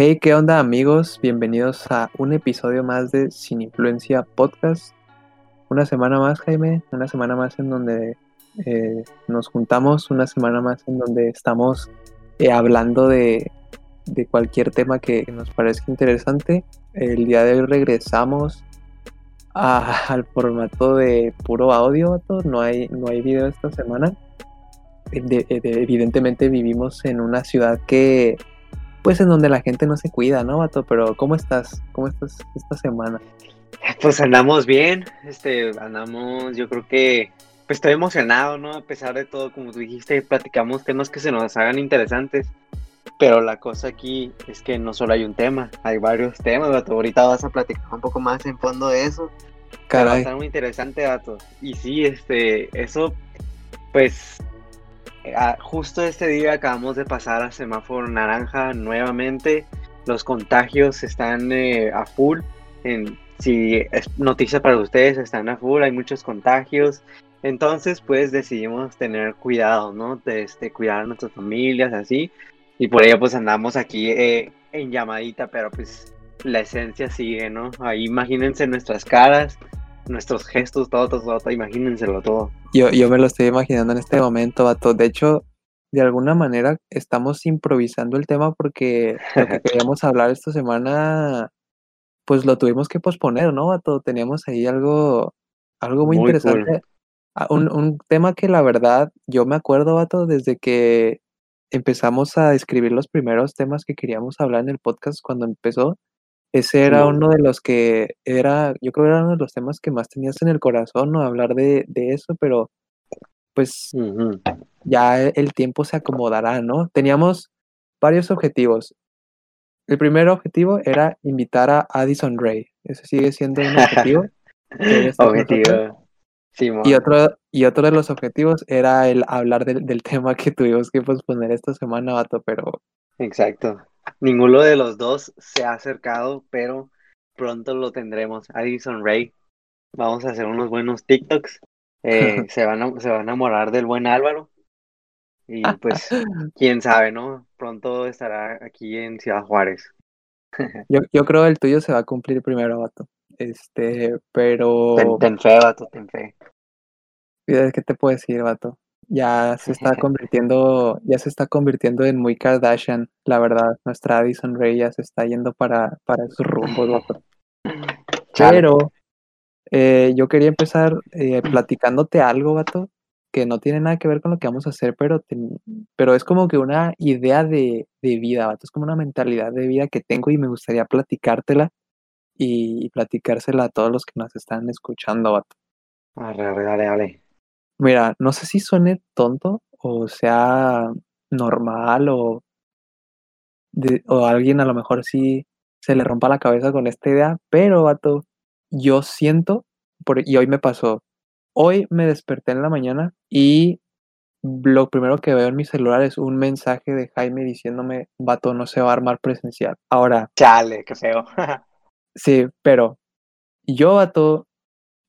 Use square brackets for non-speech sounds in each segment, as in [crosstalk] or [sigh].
Hey, ¿qué onda amigos? Bienvenidos a un episodio más de Sin Influencia Podcast. Una semana más, Jaime, una semana más en donde eh, nos juntamos, una semana más en donde estamos eh, hablando de, cualquier tema que nos parezca interesante. El día de hoy regresamos a, [laughs] al formato de puro audio, no hay, no hay video esta semana. De, evidentemente vivimos en una ciudad que pues en donde la gente no se cuida, ¿no, Vato? Pero ¿cómo estás? ¿Cómo estás esta semana? Pues andamos bien, este, andamos, yo creo que, pues estoy emocionado, ¿no? A pesar de todo, como tú dijiste, platicamos temas que se nos hagan interesantes, pero la cosa aquí es que no solo hay un tema, hay varios temas, Vato. Ahorita vas a platicar un poco más en fondo de eso. Caray. Va a estar muy interesante, Vato. Y sí, este, eso, pues, justo este día acabamos de pasar a semáforo naranja nuevamente. Los contagios están eh, a full. En, si es noticia para ustedes, están a full, hay muchos contagios. Entonces, pues decidimos tener cuidado, ¿no? De este, cuidar a nuestras familias, así. Y por ello, pues andamos aquí eh, en llamadita, pero pues la esencia sigue, ¿no? Ahí imagínense nuestras caras, nuestros gestos, todo, todo, todo, imagínenselo todo. Yo, yo me lo estoy imaginando en este momento, vato. De hecho, de alguna manera estamos improvisando el tema porque lo que [laughs] queríamos hablar esta semana, pues lo tuvimos que posponer, ¿no, vato? Teníamos ahí algo, algo muy, interesante. Ah, un, un tema que la verdad yo me acuerdo, vato, desde que empezamos a escribir los primeros temas que queríamos hablar en el podcast cuando empezó ese era uno de los que era, yo creo que era uno de los temas que más tenías en el corazón, ¿no? Hablar de, de eso, pero pues ya el tiempo se acomodará, ¿no? Teníamos varios objetivos. El primer objetivo era invitar a Addison Ray. Ese sigue siendo un objetivo. [laughs] objetivo. Sí, y otro, y otro de los objetivos era el hablar del, del tema que tuvimos que posponer esta semana, Vato, pero... Exacto. Ninguno de los dos se ha acercado, pero pronto lo tendremos. Addison Ray, vamos a hacer unos buenos TikToks. Eh, [laughs] se, van a, se va a enamorar del buen Álvaro. Y pues, [laughs] quién sabe, ¿no? Pronto estará aquí en Ciudad Juárez. [laughs] yo, yo creo el tuyo se va a cumplir primero, vato. Este, pero. Ten, ten fe, vato, ten fe. ¿Qué te puedo decir, vato? Ya se está [laughs] convirtiendo, ya se está convirtiendo en muy Kardashian, la verdad. Nuestra Addison Ray ya se está yendo para, para esos rumbos. [laughs] Pero eh, yo quería empezar eh, platicándote algo, vato, que no tiene nada que ver con lo que vamos a hacer, pero, pero es como que una idea de, de, vida, vato. Es como una mentalidad de vida que tengo y me gustaría platicártela y, platicársela a todos los que nos están escuchando, vato. Dale, dale, dale. Mira, no sé si suene tonto o sea normal o, o alguien a lo mejor sí se le rompa la cabeza con esta idea, pero vato, yo siento, por, y hoy me pasó, hoy me desperté en la mañana y lo primero que veo en mi celular es un mensaje de Jaime diciéndome, vato, no se va a armar presencial. Ahora. Chale, qué feo. [laughs] sí, pero yo, vato,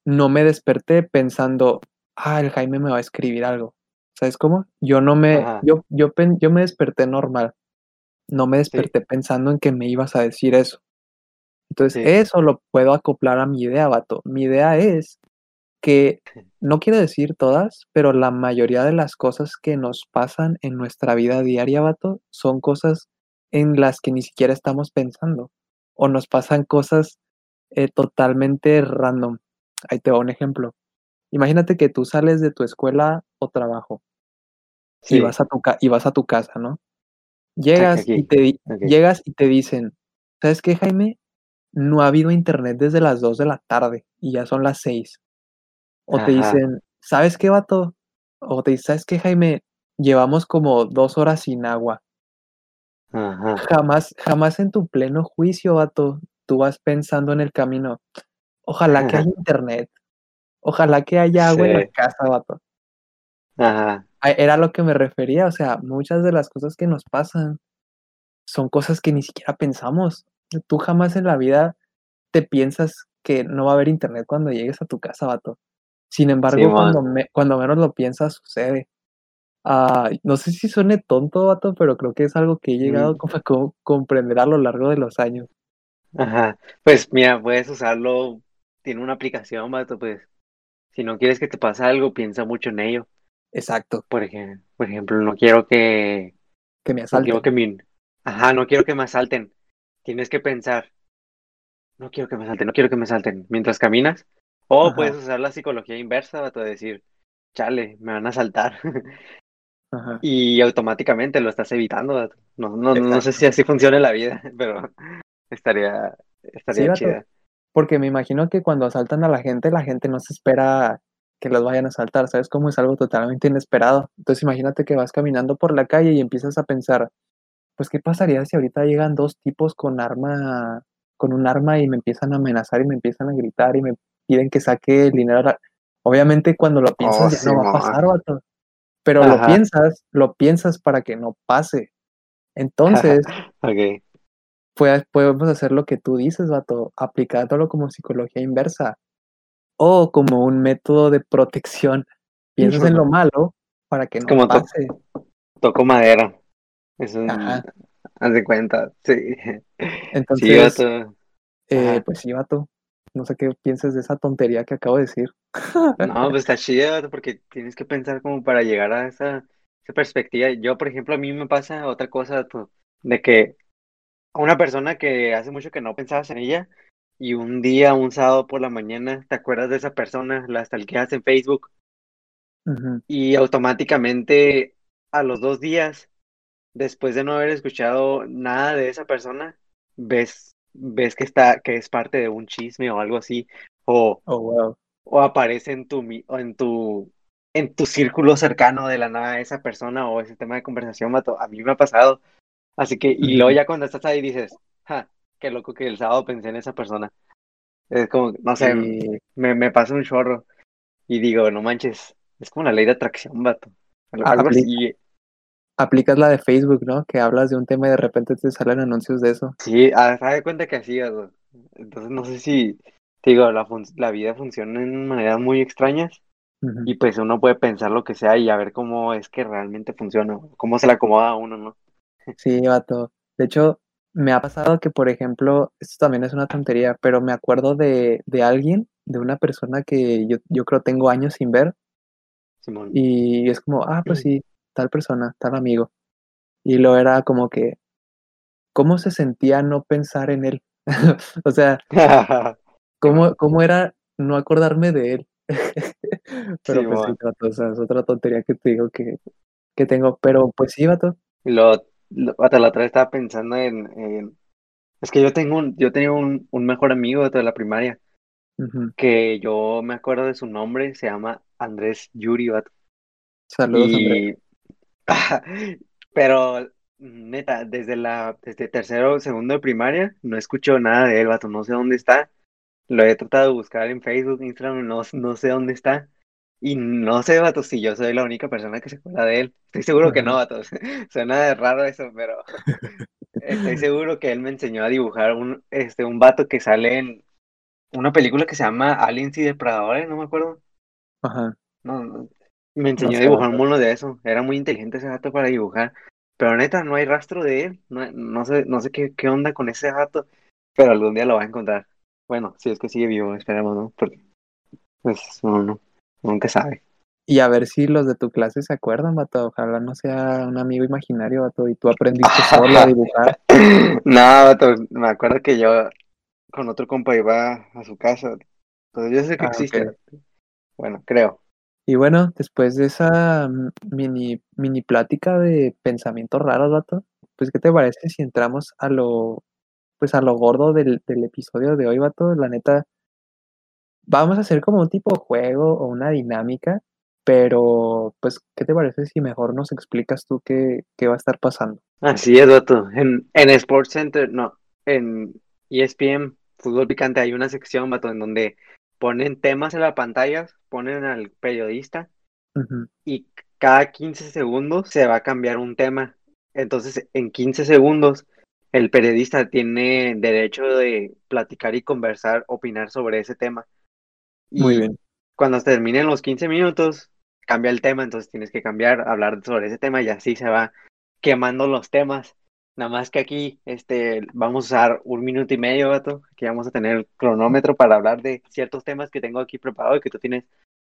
no me desperté pensando, ah, el Jaime me va a escribir algo. ¿Sabes cómo? Yo no me, yo, yo, yo me desperté normal. No me desperté pensando en que me ibas a decir eso. Entonces, eso lo puedo acoplar a mi idea, vato. Mi idea es que, [laughs] no quiero decir todas, pero la mayoría de las cosas que nos pasan en nuestra vida diaria, vato, son cosas en las que ni siquiera estamos pensando. O nos pasan cosas eh, totalmente random. Ahí te va un ejemplo. Imagínate que tú sales de tu escuela o trabajo y, vas a tu y vas a tu casa, ¿no? Llegas y, te, llegas y te dicen, ¿sabes qué, Jaime? No ha habido internet desde las 2 de la tarde y ya son las 6. O te dicen, ¿sabes qué, vato? O te dicen, ¿sabes qué, Jaime? Llevamos como dos horas sin agua. Jamás, jamás en tu pleno juicio, vato, tú vas pensando en el camino. Ojalá que haya [laughs] internet. Ojalá que haya agua en la casa, vato. Ajá. Era lo que me refería, o sea, muchas de las cosas que nos pasan son cosas que ni siquiera pensamos. Tú jamás en la vida te piensas que no va a haber internet cuando llegues a tu casa, vato. Sin embargo, cuando, me, cuando menos lo piensas, sucede. No sé si suene tonto, vato, pero creo que es algo que he llegado como a comprender a lo largo de los años. Ajá, pues mira, puedes usarlo, tiene una aplicación, vato, pues si no quieres que te pase algo, piensa mucho en ello. Exacto. Por ejemplo, por ejemplo no quiero que... Que me asalten. No quiero que me... Ajá, no quiero que me asalten. Tienes que pensar, no quiero que me asalten, no quiero que me asalten mientras caminas. O puedes usar la psicología inversa, vato, decir, chale, me van a asaltar. [laughs] Y automáticamente lo estás evitando. No, no, no sé si así funciona la vida, [laughs] pero estaría, estaría chida. Porque me imagino que cuando asaltan a la gente, la gente no se espera que los vayan a asaltar, ¿sabes? Como es algo totalmente inesperado. Entonces imagínate que vas caminando por la calle y empiezas a pensar, pues qué pasaría si ahorita llegan dos tipos con arma, con un arma y me empiezan a amenazar y me empiezan a gritar y me piden que saque el dinero. Obviamente cuando lo piensas oh, no va a pasar, vato pero lo piensas, lo piensas para que no pase. [laughs] Entonces, pues, podemos hacer lo que tú dices, vato, aplicándolo como psicología inversa o como un método de protección. Piensas en lo malo para que no como pase. toco madera. Eso haz de cuenta, sí. Entonces, eh, pues sí, vato. No sé qué piensas de esa tontería que acabo de decir. [laughs] No, pues está chido porque tienes que pensar como para llegar a esa, esa perspectiva. Yo, por ejemplo, a mí me pasa otra cosa de que a una persona que hace mucho que no pensabas en ella y un día, un sábado por la mañana, te acuerdas de esa persona, la stalkeas en Facebook y automáticamente a los dos días, después de no haber escuchado nada de esa persona, ves ves que está, que es parte de un chisme o algo así, o, oh, o aparece en tu, o en tu, en tu círculo cercano de la nada esa persona o ese tema de conversación, a mí me ha pasado. Así que, y luego ya cuando estás ahí dices, ja, qué loco que el sábado pensé en esa persona. Es como, no sé, me, me pasa un chorro. Y digo, no manches, es como una ley de atracción, vato. Algo así aplicas la de Facebook, ¿no? Que hablas de un tema y de repente te salen anuncios de eso. Sí, a de cuenta que así, entonces no sé si, digo, la, la vida funciona en maneras muy extrañas y pues uno puede pensar lo que sea y a ver cómo es que realmente funciona, cómo se le acomoda a uno, ¿no? Sí, vato. De hecho, me ha pasado que, por ejemplo, esto también es una tontería, pero me acuerdo de, de alguien, de una persona que yo, yo creo tengo años sin ver. Simón. Y es como, ah, pues sí, tal persona, tal amigo. Y lo era como que, ¿cómo se sentía no pensar en él? [laughs] o sea, [laughs] ¿cómo, ¿cómo, era no acordarme de él? [laughs] Pero pues sí, es otra tontería que te digo que, que tengo. Pero pues sí, vato. Lo, hasta la otra vez estaba pensando en, es que yo tengo un, yo tenía un, un mejor amigo de la primaria. Que yo me acuerdo de su nombre, se llama Andrés Yuri, vato. Saludos, Andrés. [laughs] Pero, neta, desde la, desde tercero o segundo de primaria, no escucho nada de él, vato, no sé dónde está. Lo he tratado de buscar en Facebook, Instagram, no, no sé dónde está. Y no sé, vato, si yo soy la única persona que se acuerda de él. Estoy seguro que no, vato. [laughs] Suena de raro eso, pero estoy [laughs] seguro que él me enseñó a dibujar un, este, un vato que sale en una película que se llama Aliens y Depredadores, no me acuerdo. Ajá. No, no, me enseñó a dibujar un mono de eso. Era muy inteligente ese gato para dibujar. Pero neta, no hay rastro de él. No, no sé, no sé qué, qué, onda con ese gato. Pero algún día lo va a encontrar. Bueno, si es que sigue vivo, esperemos, ¿no? Porque, pues, uno no, nunca sabe. Y a ver si los de tu clase se acuerdan, vato. Ojalá no sea un amigo imaginario, vato, y tú aprendiste solo a dibujar. [laughs] no, vato, me acuerdo que yo con otro compa iba a su casa. Entonces yo sé que ah, existe. Bueno, creo. Y bueno, después de esa mini, mini plática de pensamientos raros, vato, pues ¿qué te parece si entramos a lo, pues a lo gordo del, del episodio de hoy, vato? La neta, vamos a hacer como un tipo de juego o una dinámica, pero pues, ¿qué te parece si mejor nos explicas tú qué, qué va a estar pasando? Así es, vato. En, en Sports Center, no, en ESPN, Fútbol Picante, hay una sección, vato, en donde ponen temas en la pantalla, ponen al periodista y cada 15 segundos se va a cambiar un tema. Entonces, en 15 segundos, el periodista tiene derecho de platicar y conversar, opinar sobre ese tema. Muy bien. Cuando terminen los 15 minutos, cambia el tema, entonces tienes que cambiar, hablar sobre ese tema y así se va quemando los temas. Nada más que aquí este, vamos a usar un minuto y medio, gato. Aquí vamos a tener el cronómetro para hablar de ciertos temas que tengo aquí preparado y que tú tienes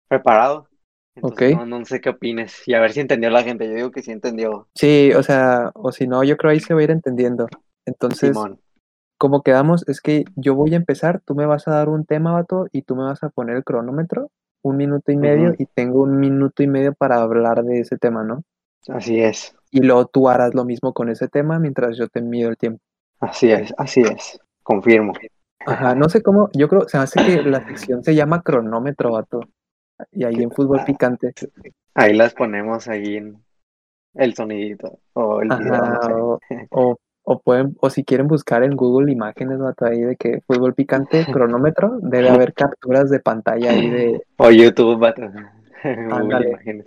preparado. Entonces, no, sé qué opines. Y a ver si entendió la gente. Yo digo que sí entendió. Sí, o sea, o si no, yo creo ahí se va a ir entendiendo. Entonces, como quedamos, es que yo voy a empezar, tú me vas a dar un tema, vato, y tú me vas a poner el cronómetro, un minuto y medio, y tengo un minuto y medio para hablar de ese tema, ¿no? Así es y luego tú harás lo mismo con ese tema mientras yo te mido el tiempo. Así es, así es, confirmo. Ajá, no sé cómo, yo creo, se hace que la sección se llama cronómetro, vato. Y ahí en fútbol picante. Ahí las ponemos ahí en el sonidito o el video, o, o, pueden, o si quieren buscar en Google imágenes, vato, ahí de que fútbol picante, [laughs] cronómetro, debe haber capturas de pantalla ahí de. O YouTube, vato. [laughs] Google imágenes.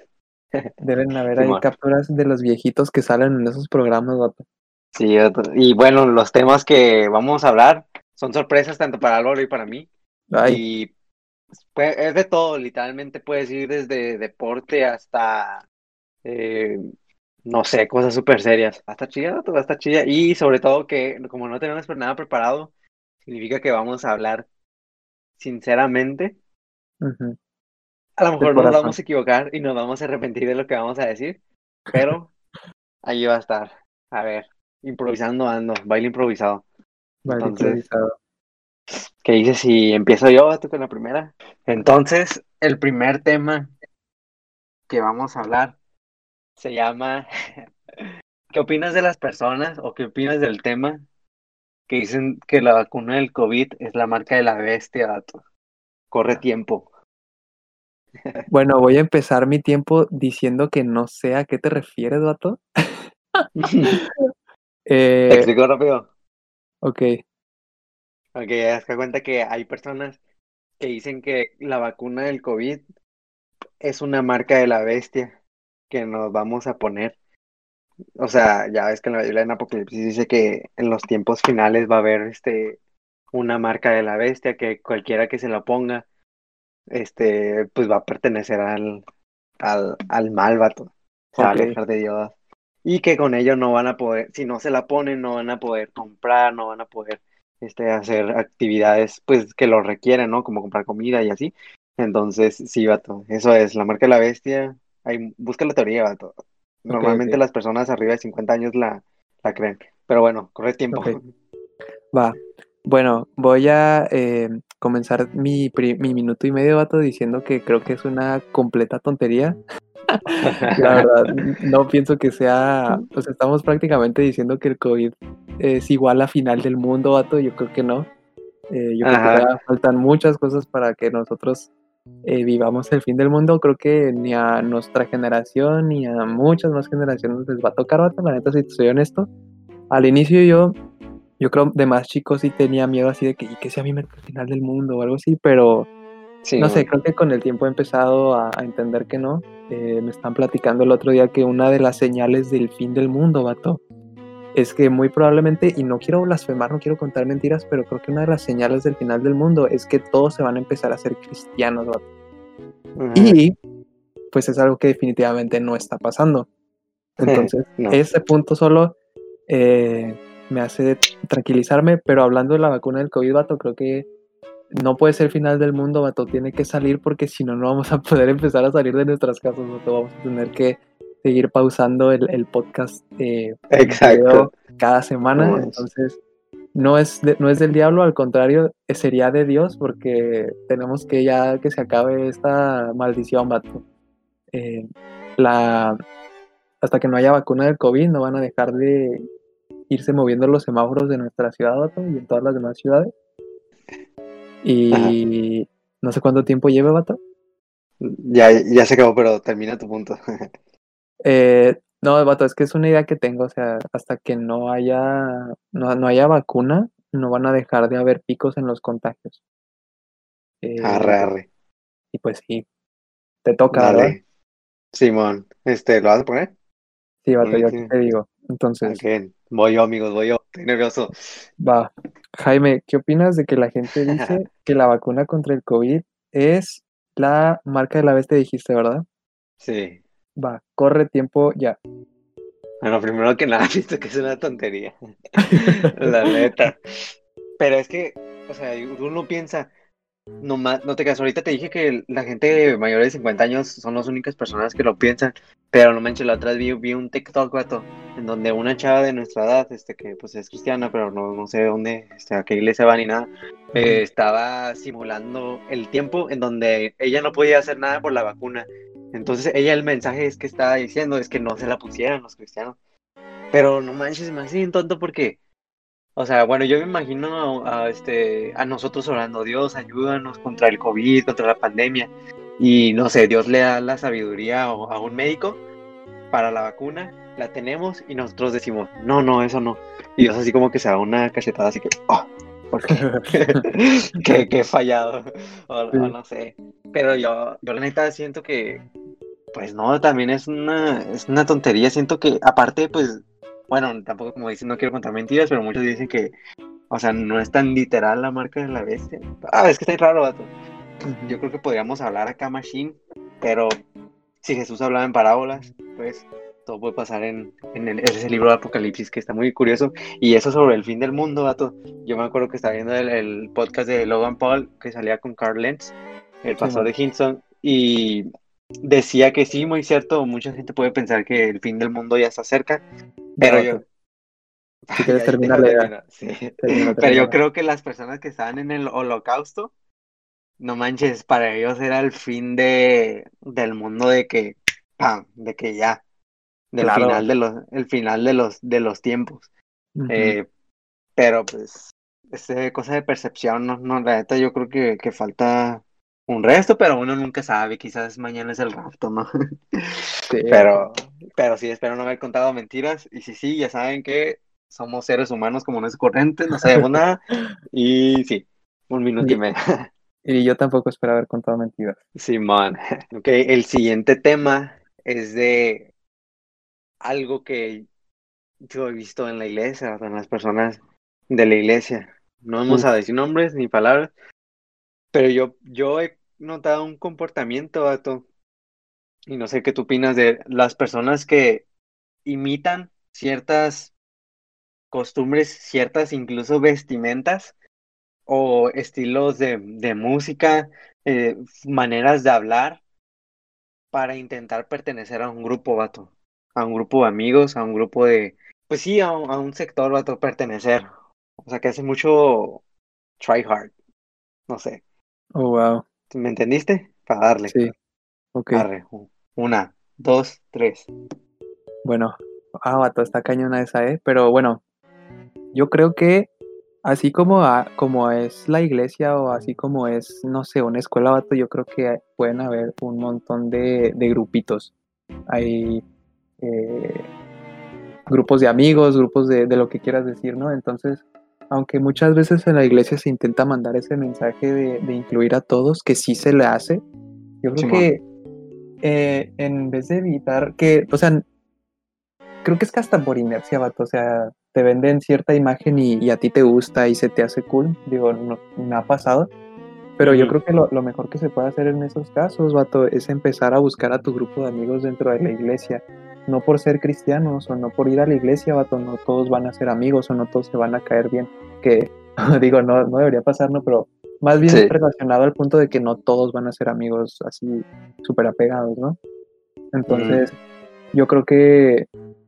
[laughs] Deben haber ahí capturas de los viejitos que salen en esos programas, vato. Sí, y bueno, los temas que vamos a hablar son sorpresas tanto para Álvaro y para mí. Y pues, es de todo, literalmente puedes ir desde deporte hasta, eh, no sé, cosas súper serias. Hasta chida, hasta chida. Y sobre todo que como no tenemos nada preparado, significa que vamos a hablar sinceramente. A lo mejor nos vamos a equivocar y nos vamos a arrepentir de lo que vamos a decir, pero ahí va a estar. A ver, improvisando ando, baile improvisado. Baile improvisado. ¿Qué dices si empiezo yo tú con la primera? Entonces, el primer tema que vamos a hablar se llama [laughs] ¿Qué opinas de las personas o qué opinas del tema que dicen que la vacuna del COVID es la marca de la bestia, dato? Corre tiempo. [laughs] Bueno, voy a empezar mi tiempo diciendo que no sé a qué te refieres, vato. [laughs] eh, te explico rápido. Ok. Ok, haz cuenta que hay personas que dicen que la vacuna del COVID es una marca de la bestia que nos vamos a poner. O sea, ya ves que en la Biblia en Apocalipsis dice que en los tiempos finales va a haber este una marca de la bestia que cualquiera que se la ponga este, pues va a pertenecer al, al, al mal vato. Se va a alejar de Dios. Y que con ello no van a poder, si no se la ponen, no van a poder comprar, no van a poder este, hacer actividades pues que lo requieren, ¿no? Como comprar comida y así. Entonces, sí, vato, eso es, la marca de la bestia, hay, busca la teoría, vato. Normalmente las personas arriba de 50 años la, la creen. Pero bueno, corre tiempo. Va. Bueno, voy a eh, comenzar mi, mi minuto y medio, vato, diciendo que creo que es una completa tontería. [laughs] la verdad, no pienso que sea, pues estamos prácticamente diciendo que el COVID es igual a final del mundo, vato, yo creo que no. Eh, yo creo que faltan muchas cosas para que nosotros eh, vivamos el fin del mundo. Creo que ni a nuestra generación ni a muchas más generaciones les va a tocar, vato, la neta, si soy honesto. Al inicio yo yo creo de más chicos sí tenía miedo así de que, y que sea mi el final del mundo o algo así, pero no sé, creo que con el tiempo he empezado a, entender que no. Eh, me están platicando el otro día que una de las señales del fin del mundo, vato, es que muy probablemente, y no quiero blasfemar, no quiero contar mentiras, pero creo que una de las señales del final del mundo es que todos se van a empezar a ser cristianos, vato. Y pues es algo que definitivamente no está pasando. [laughs] Entonces, ese punto solo eh, me hace tranquilizarme, pero hablando de la vacuna del COVID, vato, creo que no puede ser el final del mundo, vato, tiene que salir porque si no, no vamos a poder empezar a salir de nuestras casas, vato, vamos a tener que seguir pausando el, podcast eh, Exacto. cada semana, entonces no es, no es del diablo, al contrario, sería de Dios porque tenemos que ya que se acabe esta maldición, vato. Eh, la, hasta que no haya vacuna del COVID no van a dejar de, irse moviendo los semáforos de nuestra ciudad, vato, y en todas las demás ciudades. Y no sé cuánto tiempo lleve, vato. Ya, ya se acabó, pero termina tu punto. [laughs] eh, no, vato, es que es una idea que tengo, o sea, hasta que no haya, no, no haya vacuna, no van a dejar de haber picos en los contagios. Eh, arre, arre. Y pues sí, te toca, Dale. Simón, este, ¿lo vas a poner? Sí, vato, yo te digo. Entonces. Voy yo, amigos, voy yo. Estoy nervioso. Va. Jaime, ¿qué opinas de que la gente [laughs] dice que la vacuna contra el COVID es la marca de la bestia, dijiste, ¿verdad? Sí. Va, corre tiempo ya. Bueno, primero que nada, [laughs] visto que es una tontería. [laughs] la neta. Pero es que, o sea, uno piensa, no, no te caso, ahorita te dije que la gente mayor de 50 años son las únicas personas que lo piensan, pero no manches, la otra vez vi, vi un TikTok, vato, en donde una chava de nuestra edad, este, que pues es cristiana, pero no, no sé de dónde, este, a qué iglesia va ni nada, eh, estaba simulando el tiempo en donde ella no podía hacer nada por la vacuna. Entonces ella el mensaje es que estaba diciendo es que no se la pusieran los cristianos. Pero no manches, me hace bien tonto porque o sea, bueno, yo me imagino a, este, a nosotros orando, Dios, ayúdanos contra el COVID, contra la pandemia. Y no sé, Dios le da la sabiduría a, un médico para la vacuna, la tenemos y nosotros decimos, no, no, eso no. Y Dios así como que se da una cachetada así que, oh, ¿por qué? [laughs] [laughs] que, he fallado. O, no sé. Pero yo, yo la neta siento que, pues no, también es una, es una tontería. Siento que aparte, pues bueno, tampoco como dicen, no quiero contar mentiras, pero muchos dicen que, o sea, no es tan literal la marca de la bestia. Ah, es que está raro, vato. [clears throat] Yo creo que podríamos hablar acá Machine, pero si Jesús hablaba en parábolas, pues todo puede pasar en, en ese libro de Apocalipsis que está muy curioso. Y eso sobre el fin del mundo, vato. Yo me acuerdo que estaba viendo el, podcast de Logan Paul que salía con Carl Lenz, el pastor de Hinton, y decía que sí, muy cierto, mucha gente puede pensar que el fin del mundo ya está cerca, pero yo... Si quieres terminar, Pero yo creo que las personas que estaban en el holocausto, no manches, para ellos era el fin de, del mundo de que, ¡pam! de que ya, del final de los, el final de los, de los tiempos. Eh, pero pues, es cosa de percepción, no, no, la neta yo creo que, que falta un resto, pero uno nunca sabe, quizás mañana es el rapto, ¿no? [laughs] Sí. Pero, pero sí, espero no haber contado mentiras, y si sí, ya saben que somos seres humanos como no es corriente, no sabemos nada, y sí, un minuto y, medio. Y yo tampoco espero haber contado mentiras. Simón, ok, el siguiente tema es de algo que yo he visto en la iglesia, en las personas de la iglesia. No vamos a decir nombres ni palabras, pero yo, yo he notado un comportamiento, Vato, y no sé qué tú opinas de las personas que imitan ciertas costumbres, ciertas incluso vestimentas o estilos de, de música, eh, maneras de hablar para intentar pertenecer a un grupo, vato, a un grupo de amigos, a un grupo de, pues sí, a, a un sector, vato, pertenecer. O sea, que hace mucho try hard, no sé. Oh, wow. ¿Me entendiste? Para darle. Sí. Ok. Una, dos, tres. Bueno, ah, vato, está cañona esa, ¿eh? Pero bueno, yo creo que así como, como es la iglesia o así como es, no sé, una escuela, vato, yo creo que pueden haber un montón de, de grupitos. Hay eh, grupos de amigos, grupos de, de, lo que quieras decir, ¿no? Entonces, aunque muchas veces en la iglesia se intenta mandar ese mensaje de, incluir a todos, que sí se le hace, yo creo que eh, en vez de evitar que, o sea, creo que es que hasta por inercia, vato, o sea, te venden cierta imagen y, a ti te gusta y se te hace cool, digo, no, ha pasado, pero yo creo que lo, lo, mejor que se puede hacer en esos casos, vato, es empezar a buscar a tu grupo de amigos dentro de la iglesia no por ser cristianos o no por ir a la iglesia, vato, no todos van a ser amigos o no todos se van a caer bien. Que [laughs] digo, no, no debería pasar, ¿no? Pero más bien relacionado al punto de que no todos van a ser amigos así súper apegados, ¿no? Entonces, yo creo que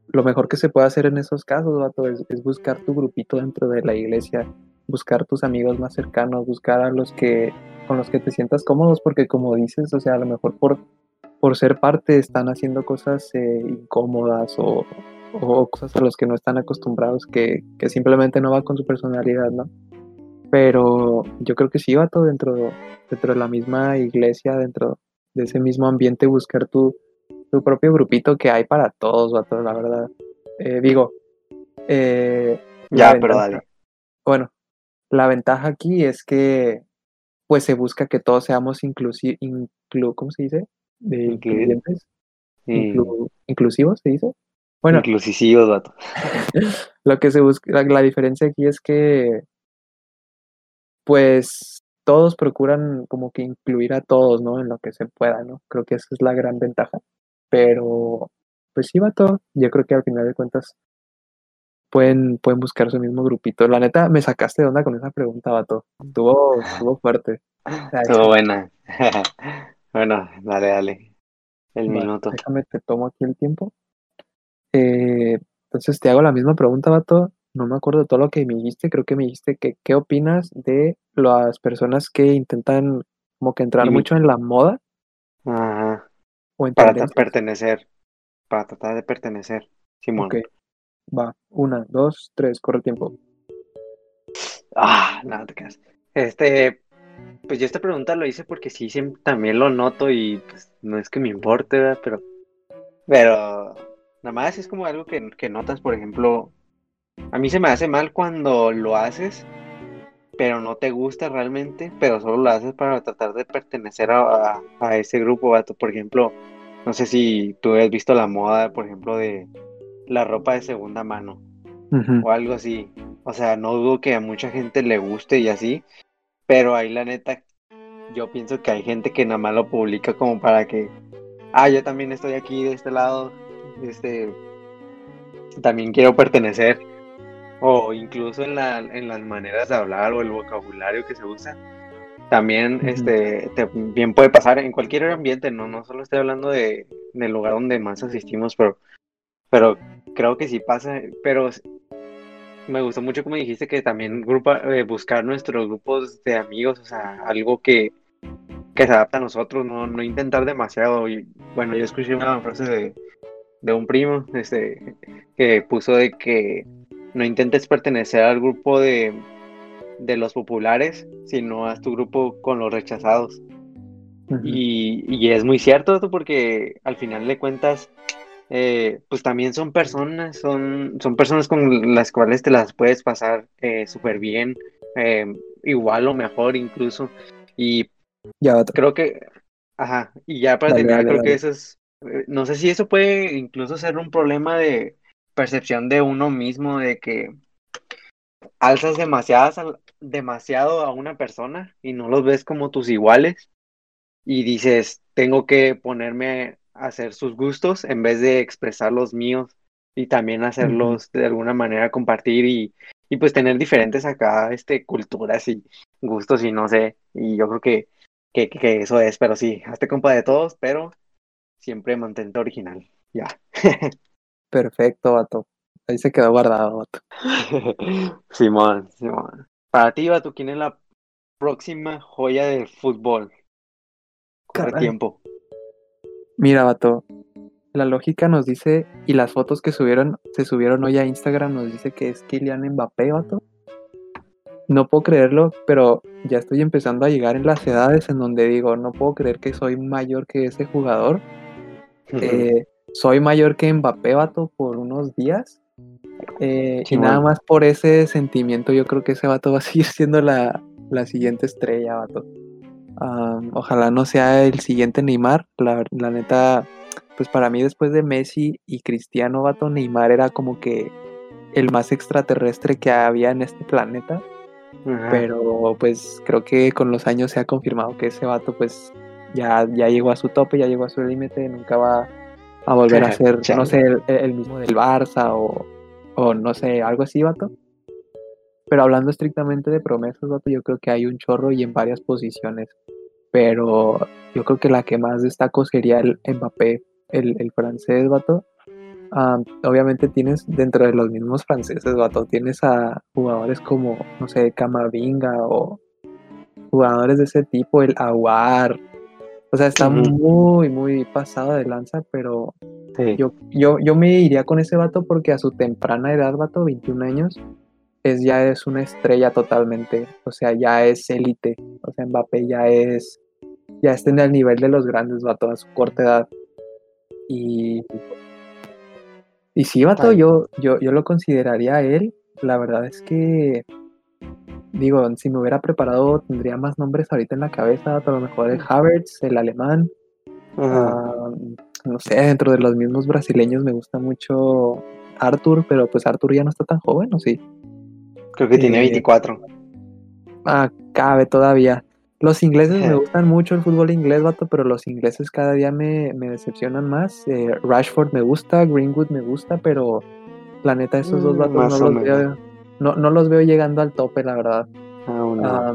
lo mejor que se puede hacer en esos casos, vato, es, es, buscar tu grupito dentro de la iglesia, buscar tus amigos más cercanos, buscar a los que con los que te sientas cómodos, porque como dices, o sea, a lo mejor por por ser parte están haciendo cosas eh, incómodas o, cosas a las que no están acostumbrados que, simplemente no va con su personalidad, ¿no? Pero yo creo que sí va todo dentro, dentro de la misma iglesia, dentro de ese mismo ambiente, buscar tu, tu propio grupito que hay para todos, vato, la verdad. Eh, digo, eh, ya, pero dale. Bueno, la ventaja aquí es que pues se busca que todos seamos inclusivos, inclu, ¿cómo se dice? De incluyentes. inclusivos, ¿se dice? Bueno. Inclusivos, dato. [laughs] lo que se busca, la, diferencia aquí es que, pues, todos procuran como que incluir a todos, ¿no? En lo que se pueda, ¿no? Creo que esa es la gran ventaja. Pero, pues sí, vato, yo creo que al final de cuentas pueden, pueden buscar su mismo grupito. La neta, me sacaste de onda con esa pregunta, vato. Estuvo, estuvo fuerte. [laughs] Estuvo buena. [laughs] bueno, dale, dale. El minuto. Déjame, te tomo aquí el tiempo. Eh, entonces te hago la misma pregunta, vato. No me acuerdo de todo lo que me dijiste. Creo que me dijiste que qué opinas de las personas que intentan como que entrar mucho en la moda. Ajá. O en para pertenecer. Para tratar de pertenecer. Simón. Ok. Va. Una, dos, tres. Corre el tiempo. Ah, nada te quedas. Este, pues yo esta pregunta lo hice porque sí, también lo noto y pues no es que me importe, ¿verdad? Pero, pero nada más es como algo que, que notas, por ejemplo, a mí se me hace mal cuando lo haces, pero no te gusta realmente, pero solo lo haces para tratar de pertenecer a, a, ese grupo, vato. Por ejemplo, no sé si tú has visto la moda, por ejemplo, de la ropa de segunda mano o algo así. O sea, no dudo que a mucha gente le guste y así, pero ahí la neta, yo pienso que hay gente que nada más lo publica como para que, ah, yo también estoy aquí de este lado, este, también quiero pertenecer. O incluso en, la, en las maneras de hablar o el vocabulario que se usa. También este, bien puede pasar en cualquier ambiente, no, no solo estoy hablando de, del lugar donde más asistimos, pero, pero creo que sí pasa, pero me gustó mucho como dijiste que también grupa, eh, buscar nuestros grupos de amigos, o sea, algo que, que se adapta a nosotros, no, no intentar demasiado. Y, bueno, yo escuché una frase de, de un primo este, que puso de que no intentes pertenecer al grupo de, de los populares, sino a tu grupo con los rechazados. y, y, es muy cierto porque al final de cuentas eh, pues también son personas, son, son personas con las cuales te las puedes pasar eh, súper bien, eh, igual o mejor incluso. Y ya, creo que, ajá, y ya para terminar, creo que eso es, no sé si eso puede incluso ser un problema de percepción de uno mismo, de que alzas demasiadas, demasiado a una persona y no los ves como tus iguales y dices, tengo que ponerme hacer sus gustos en vez de expresar los míos y también hacerlos de alguna manera compartir y, y, pues tener diferentes acá este culturas y gustos y no sé y yo creo que, que, que eso es pero sí hazte compa de todos pero siempre mantente original ya. [laughs] Perfecto vato. Ahí se quedó guardado vato. [laughs] Simón Simón. Para ti vato quién es la próxima joya del fútbol Corre tiempo Mira, vato, la lógica nos dice, y las fotos que subieron, se subieron hoy a Instagram, nos dice que es Kylian Mbappé, vato. No puedo creerlo, pero ya estoy empezando a llegar en las edades en donde digo, no puedo creer que soy mayor que ese jugador. Eh, soy mayor que Mbappé, vato, por unos días. Eh, y nada más por ese sentimiento, yo creo que ese vato va a seguir siendo la, la siguiente estrella, vato ojalá no sea el siguiente Neymar. La, neta, pues para mí después de Messi y Cristiano, vato, Neymar era como que el más extraterrestre que había en este planeta. Pero pues creo que con los años se ha confirmado que ese vato pues ya, ya llegó a su tope, ya llegó a su límite, nunca va a volver a ser, no sé, el, mismo del Barça o, o no sé, algo así, vato. Pero hablando estrictamente de promesas, vato, yo creo que hay un chorro y en varias posiciones. Pero yo creo que la que más destaco sería el Mbappé, el, el francés, vato. obviamente tienes dentro de los mismos franceses, vato, tienes a jugadores como, no sé, Camavinga o jugadores de ese tipo, el Aguar. O sea, está muy, muy pasado de lanza, pero yo, yo, yo me iría con ese vato porque a su temprana edad, vato, 21 años, es, ya es una estrella totalmente, o sea, ya es élite, o sea, Mbappé ya es, ya está en el nivel de los grandes, va a su corta edad. Y, y sí, vato, yo, yo, yo lo consideraría él, la verdad es que, digo, si me hubiera preparado tendría más nombres ahorita en la cabeza, a lo mejor el Havertz, el alemán, ah, no sé, dentro de los mismos brasileños me gusta mucho Arthur, pero pues Arthur ya no está tan joven, ¿o sí? Creo que tiene 24. Ah, cabe todavía. Los ingleses me [laughs] gustan mucho el fútbol inglés, vato, pero los ingleses cada día me, decepcionan más. Eh, Rashford me gusta, Greenwood me gusta, pero la neta, esos dos mm, vatos no los, veo, no, los veo llegando al tope, la verdad. Ah,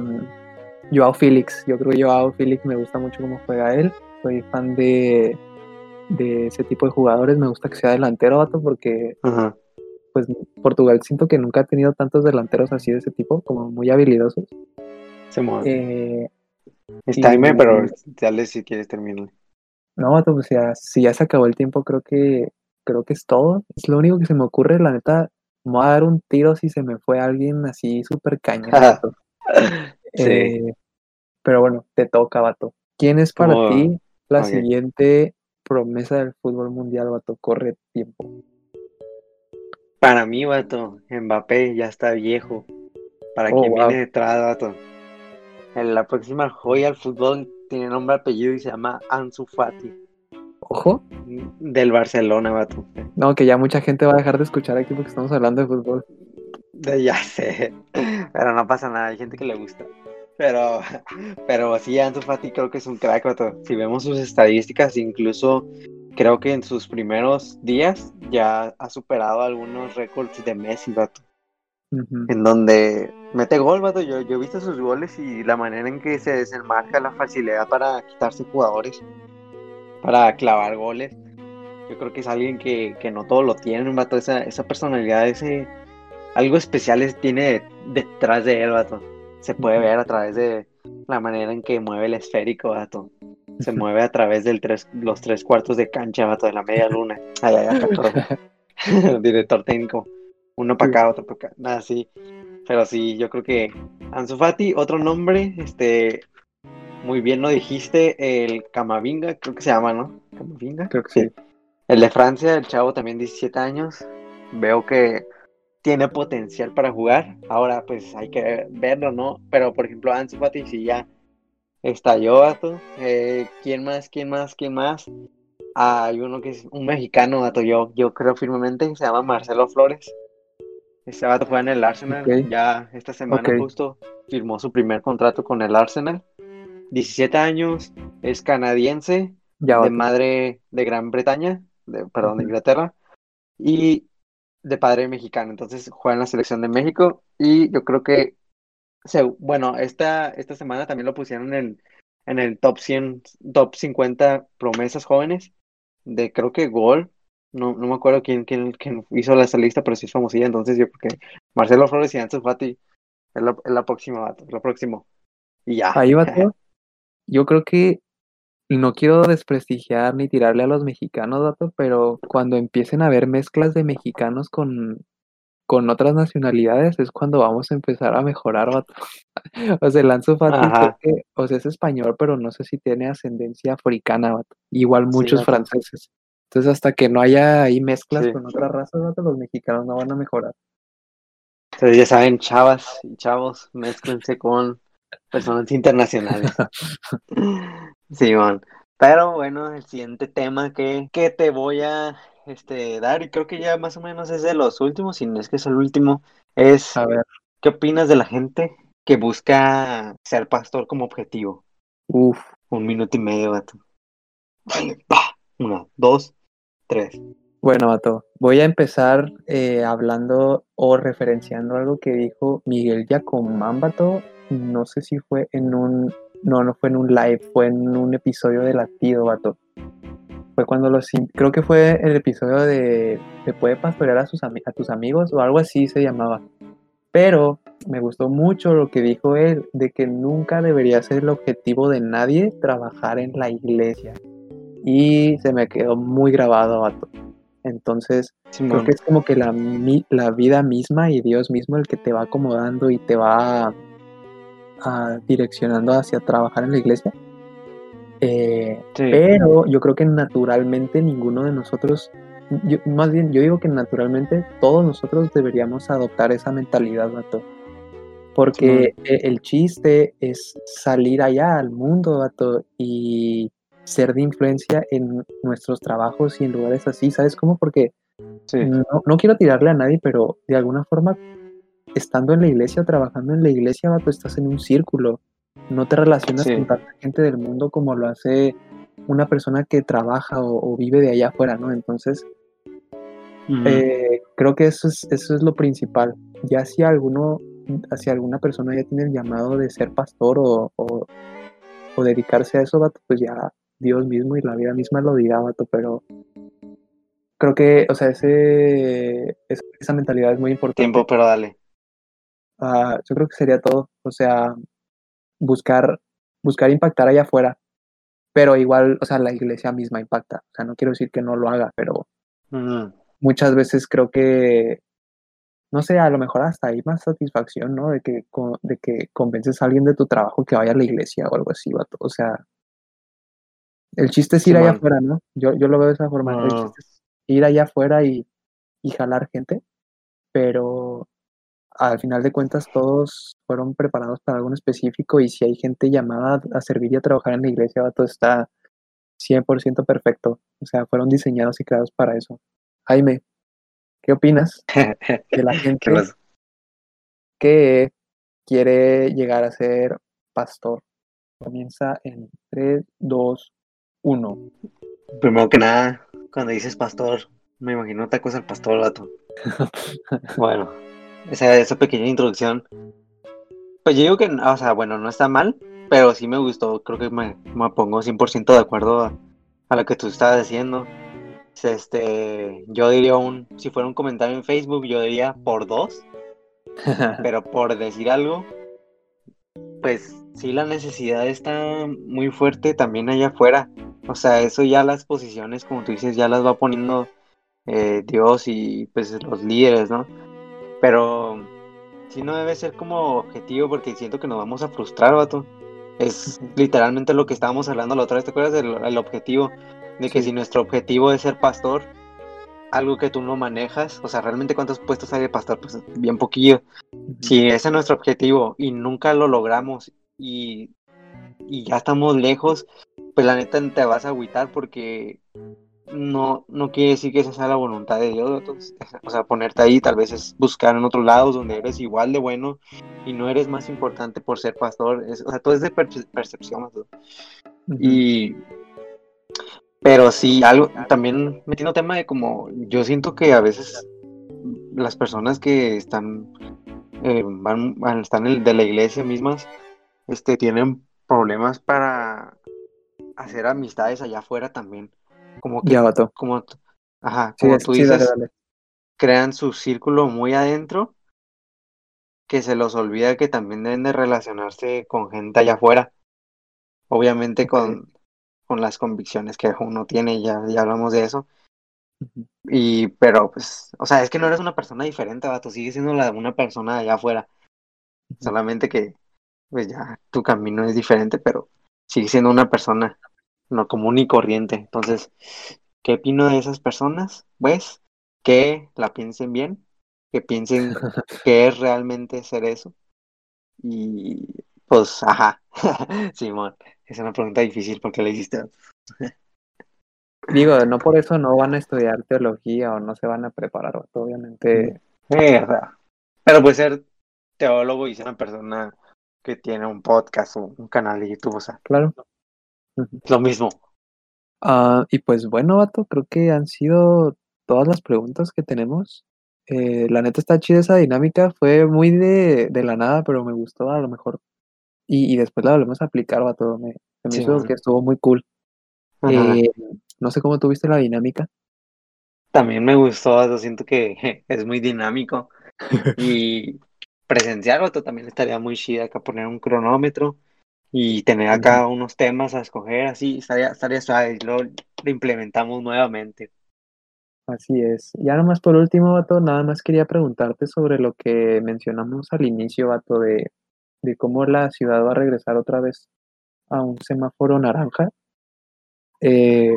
Joao Felix, yo creo que Joao Felix me gusta mucho cómo juega él. Soy fan de, de ese tipo de jugadores. Me gusta que sea delantero, vato, porque pues Portugal siento que nunca ha tenido tantos delanteros así de ese tipo, como muy habilidosos. Se mueve. Eh, Está pero dale si quieres terminar. No, vato, pues ya, si ya se acabó el tiempo, creo que creo que es todo. Es lo único que se me ocurre, la neta. Me voy a dar un tiro si se me fue alguien así súper cañón. [laughs] Eh, pero bueno, te toca, vato. ¿Quién es para ti la siguiente promesa del fútbol mundial, vato? Corre tiempo. Para mí, vato, Mbappé ya está viejo. Para oh, quien viene detrás, vato. En la próxima joya del fútbol tiene nombre, apellido y se llama Ansu Fati. Ojo. Del Barcelona, vato. No, que ya mucha gente va a dejar de escuchar aquí porque estamos hablando de fútbol. Ya sé, pero no pasa nada, hay gente que le gusta. Pero, pero sí, Ansu Fati creo que es un crack, vato. Si vemos sus estadísticas, incluso creo que en sus primeros días ya ha superado algunos récords de Messi, vato. En donde mete gol, vato. Yo, yo he visto sus goles y la manera en que se desenmarca la facilidad para quitarse jugadores, para clavar goles. Yo creo que es alguien que, que no todo lo tiene, vato. Esa, esa personalidad, ese algo especial es, tiene detrás de él, vato. Se puede ver a través de la manera en que mueve el esférico, vato. Se mueve a través de los tres cuartos de cancha, vato, de la media luna. Ay, ay, ay, [laughs] Director técnico. Uno para acá, otro para acá. Nada, así. Pero sí, yo creo que Ansu Fati, otro nombre, este, muy bien lo dijiste, el Camavinga, creo que se llama, ¿no? Camavinga. Creo que sí. El de Francia, el chavo también 17 años. Veo que tiene potencial para jugar. Ahora, pues hay que verlo, ¿no? Pero, por ejemplo, Ansu Fati, si ya estalló, vato. Eh, ¿Quién más? ¿Quién más? ¿Quién más? hay uno que es un mexicano, vato. Yo, yo creo firmemente se llama Marcelo Flores. Este vato juega en el Arsenal. Ya esta semana justo firmó su primer contrato con el Arsenal. 17 años, es canadiense, de madre de Gran Bretaña, de, perdón, de Inglaterra. Y de padre mexicano, entonces juega en la selección de México y yo creo que, bueno, esta, esta semana también lo pusieron en, en el top 100, top 50 promesas jóvenes de creo que Gol, no, no me acuerdo quién, quién, quién hizo esa lista, pero sí es famosilla, entonces yo creo que Marcelo Flores y Ansu Fati es la, es la próxima, es lo próximo. Y ya. Ahí va [laughs] Yo creo que no quiero desprestigiar ni tirarle a los mexicanos, dato, pero cuando empiecen a haber mezclas de mexicanos con, con otras nacionalidades es cuando vamos a empezar a mejorar, vato. [laughs] o sea, Lanzo Fati, o sea, es español, pero no sé si tiene ascendencia africana. Igual muchos franceses. Entonces, hasta que no haya ahí mezclas con otras razas, los mexicanos no van a mejorar. Entonces, ya saben, chavas y chavos, mezclense con personas internacionales. [laughs] [laughs] Simón. Pero bueno, el siguiente tema que, que te voy a este, dar, y creo que ya más o menos es de los últimos, si no es que es el último, es a ver. ¿qué opinas de la gente que busca ser pastor como objetivo? Uf. Un minuto y medio, vato. va. Una, dos, tres. Bueno, Vato, voy a empezar eh, hablando o referenciando algo que dijo Miguel Yacomán, Vato. No sé si fue en un no, no fue en un live, fue en un episodio de Latido, vato. Fue cuando los. Creo que fue el episodio de. ¿Te puede pastorear a, sus, a tus amigos? O algo así se llamaba. Pero me gustó mucho lo que dijo él, de que nunca debería ser el objetivo de nadie trabajar en la iglesia. Y se me quedó muy grabado, vato. Entonces, creo que es como que la, la vida misma y Dios mismo el que te va acomodando y te va direccionando hacia trabajar en la iglesia. Eh, pero yo creo que naturalmente ninguno de nosotros, más bien yo digo que naturalmente todos nosotros deberíamos adoptar esa mentalidad, vato. Porque e, el chiste es salir allá al mundo, vato, y ser de influencia en nuestros trabajos y en lugares así, ¿sabes cómo? Porque no, no, quiero tirarle a nadie, pero de alguna forma estando en la iglesia, trabajando en la iglesia, vato, estás en un círculo. No te relacionas con tanta gente del mundo como lo hace una persona que trabaja o, vive de allá afuera, ¿no? Entonces, eh, creo que eso es, eso es lo principal. Ya si alguno, si alguna persona ya tiene el llamado de ser pastor o, o, dedicarse a eso, pues ya Dios mismo y la vida misma lo dirá, vato, pero creo que, o sea, ese, esa mentalidad es muy importante. Tiempo, pero dale. Ah, yo creo que sería todo. O sea, buscar, buscar impactar allá afuera. Pero igual, o sea, la iglesia misma impacta. O sea, no quiero decir que no lo haga, pero muchas veces creo que, no sé, a lo mejor hasta hay más satisfacción, ¿no? De que, de que convences a alguien de tu trabajo que vaya a la iglesia o algo así, O sea, el chiste es ir allá afuera, ¿no? Yo, yo lo veo de esa forma. El chiste es ir allá afuera y, y jalar gente, pero al final de cuentas todos fueron preparados para algo específico y si hay gente llamada a servir y a trabajar en la iglesia, todo está 100% perfecto. O sea, fueron diseñados y creados para eso. Jaime, ¿qué opinas [laughs] de la gente que quiere llegar a ser pastor? Comienza en 3, 2, 1. Primero que nada, cuando dices pastor, me imagino otra cosa el pastor, vato. [laughs] bueno, esa, esa pequeña introducción. Pues yo digo que, o sea, bueno, no está mal, pero sí me gustó. Creo que me, me pongo 100% de acuerdo a, lo que tú estabas diciendo. Este, yo diría un, si fuera un comentario en Facebook, yo diría por dos. [laughs] pero por decir algo, pues sí, la necesidad está muy fuerte también allá afuera. O sea, eso ya las posiciones, como tú dices, ya las va poniendo eh, Dios y pues los líderes, ¿no? Pero si no debe ser como objetivo porque siento que nos vamos a frustrar, vato. Es literalmente lo que estábamos hablando la otra vez, ¿te acuerdas del objetivo? De que si nuestro objetivo es ser pastor, algo que tú no manejas, o sea, realmente cuántos puestos hay de pastor, pues bien poquillo. Si ese es nuestro objetivo y nunca lo logramos y, y ya estamos lejos, pues la neta te vas a agüitar porque no, no quiere decir que esa sea la voluntad de Dios. o sea, ponerte ahí tal vez es buscar en otros lados donde eres igual de bueno y no eres más importante por ser pastor. o sea, todo es de percepción. Y. Pero sí, algo también metiendo tema de como yo siento que a veces las personas que están eh, van, están de la iglesia mismas este tienen problemas para hacer amistades allá afuera también como que, como, ajá, como tú dices, crean su círculo muy adentro, que se los olvida que también deben de relacionarse con gente allá afuera. Obviamente con, con las convicciones que uno tiene, ya, ya hablamos de eso. Y, pero pues, o sea, es que no eres una persona diferente, vato, sigues siendo la de una persona allá afuera. Solamente que, pues ya, tu camino es diferente, pero sigues siendo una persona no común y corriente. Entonces, ¿qué opino de esas personas? Pues que la piensen bien, que piensen [laughs] que es realmente ser eso. Y pues, ajá, [laughs] Simón, es una pregunta difícil porque la hiciste. Digo, no por eso no van a estudiar teología o no se van a preparar, obviamente. pero puede ser teólogo y ser una persona que tiene un podcast o un canal de YouTube, o sea. Claro. [laughs] Lo mismo. Ah, y pues bueno, Vato, creo que han sido todas las preguntas que tenemos. Eh, la neta está chida esa dinámica, fue muy de, de la nada, pero me gustó a lo mejor. Y, y después la volvemos a aplicar, Vato, me, me hizo que estuvo muy cool. Eh, no sé cómo tuviste la dinámica. También me gustó, siento que [laughs] es muy dinámico. [laughs] y presenciar, Vato, también estaría muy chida acá poner un cronómetro y tener acá unos temas a escoger, así estaría, estaría suave, y lo, implementamos nuevamente. Así es. Ya nomás por último, Vato, nada más quería preguntarte sobre lo que mencionamos al inicio, Vato, de, de cómo la ciudad va a regresar otra vez a un semáforo naranja. Eh,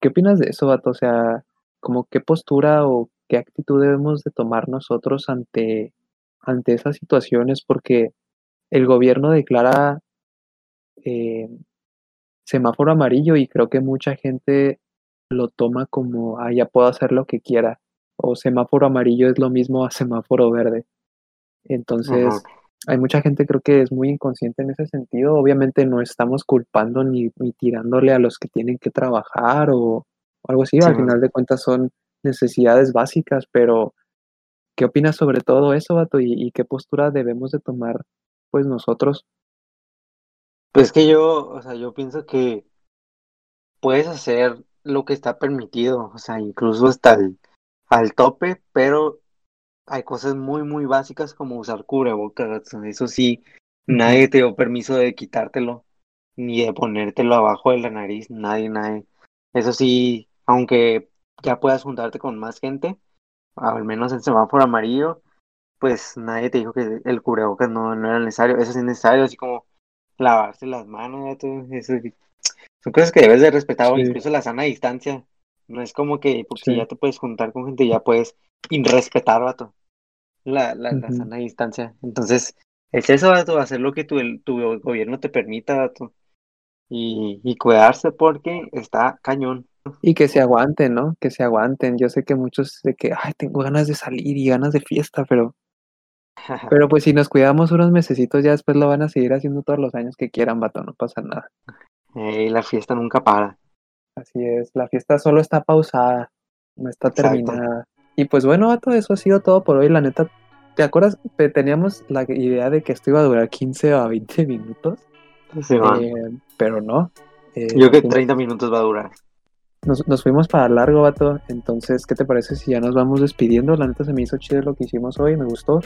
¿Qué opinas de eso, Vato? O sea, como qué postura o qué actitud debemos de tomar nosotros ante, ante esas situaciones, porque el gobierno declara eh, semáforo amarillo y creo que mucha gente lo toma como, ah, ya puedo hacer lo que quiera, o semáforo amarillo es lo mismo a semáforo verde. Entonces, hay mucha gente creo que es muy inconsciente en ese sentido. Obviamente no estamos culpando ni, ni tirándole a los que tienen que trabajar o, algo así. Al final de cuentas son necesidades básicas, pero ¿qué opinas sobre todo eso, Vato? ¿Y, qué postura debemos de tomar pues nosotros? Pues que yo, o sea, yo pienso que puedes hacer lo que está permitido, o sea, incluso hasta el, al tope, pero hay cosas muy, muy básicas como usar cubrebocas. Eso sí, nadie te dio permiso de quitártelo, ni de ponértelo abajo de la nariz, nadie, nadie. Eso sí, aunque ya puedas juntarte con más gente, al menos el semáforo amarillo, pues nadie te dijo que el cubrebocas no, no era necesario. Eso es necesario, así como lavarse las manos, eso, son cosas que debes de respetar, incluso la sana distancia. No es como que porque ya te puedes juntar con gente, ya puedes irrespetar, vato. La, la, la sana distancia. Entonces, es eso, vato, hacer lo que tu, tu gobierno te permita, vato. Y, y cuidarse porque está cañón. Y que se aguanten, ¿no? Que se aguanten. Yo sé que muchos de que, ay, tengo ganas de salir y ganas de fiesta, pero pero [laughs] pues si nos cuidamos unos mesecitos, ya después lo van a seguir haciendo todos los años que quieran, vato, no pasa nada. Y la fiesta nunca para. Así es, la fiesta solo está pausada, no está terminada. Y pues bueno, todo eso ha sido todo por hoy. La neta, ¿te acuerdas? Teníamos la idea de que esto iba a durar 15 a 20 minutos. Sí, eh, pero no. Eh, Yo que 30 minutos va a durar. Nos, nos, fuimos para largo, vato. Entonces, ¿qué te parece si ya nos vamos despidiendo? La neta se me hizo chido lo que hicimos hoy, me gustó.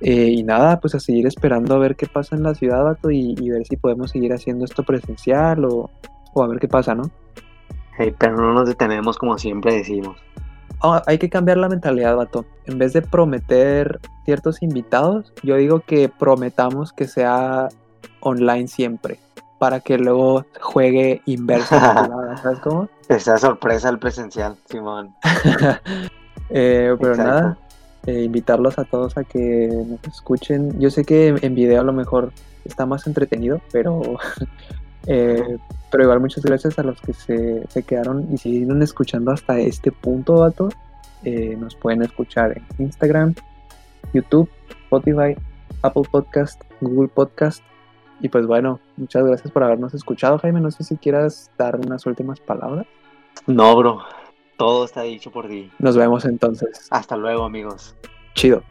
Eh, y nada, pues a seguir esperando a ver qué pasa en la ciudad, vato, y, ver si podemos seguir haciendo esto presencial o, o a ver qué pasa, ¿no? pero no nos detenemos como siempre decimos. Ah, hay que cambiar la mentalidad, vato. En vez de prometer ciertos invitados, yo digo que prometamos que sea online siempre, para que luego juegue inverso. [laughs] ¿Sabes cómo? Esa sorpresa el presencial, Simón. [laughs] Eh, pero nada, eh, invitarlos a todos a que nos escuchen. Yo sé que en video a lo mejor está más entretenido, pero [laughs] Eh, pero igual muchas gracias a los que se, se quedaron y siguieron escuchando hasta este punto, vato. Eh, nos pueden escuchar en Instagram, YouTube, Spotify, Apple Podcast, Google Podcast. Y pues bueno, muchas gracias por habernos escuchado, Jaime. No sé si quieras dar unas últimas palabras. No, bro. Todo está dicho por ti. Nos vemos entonces. Hasta luego, amigos. Chido.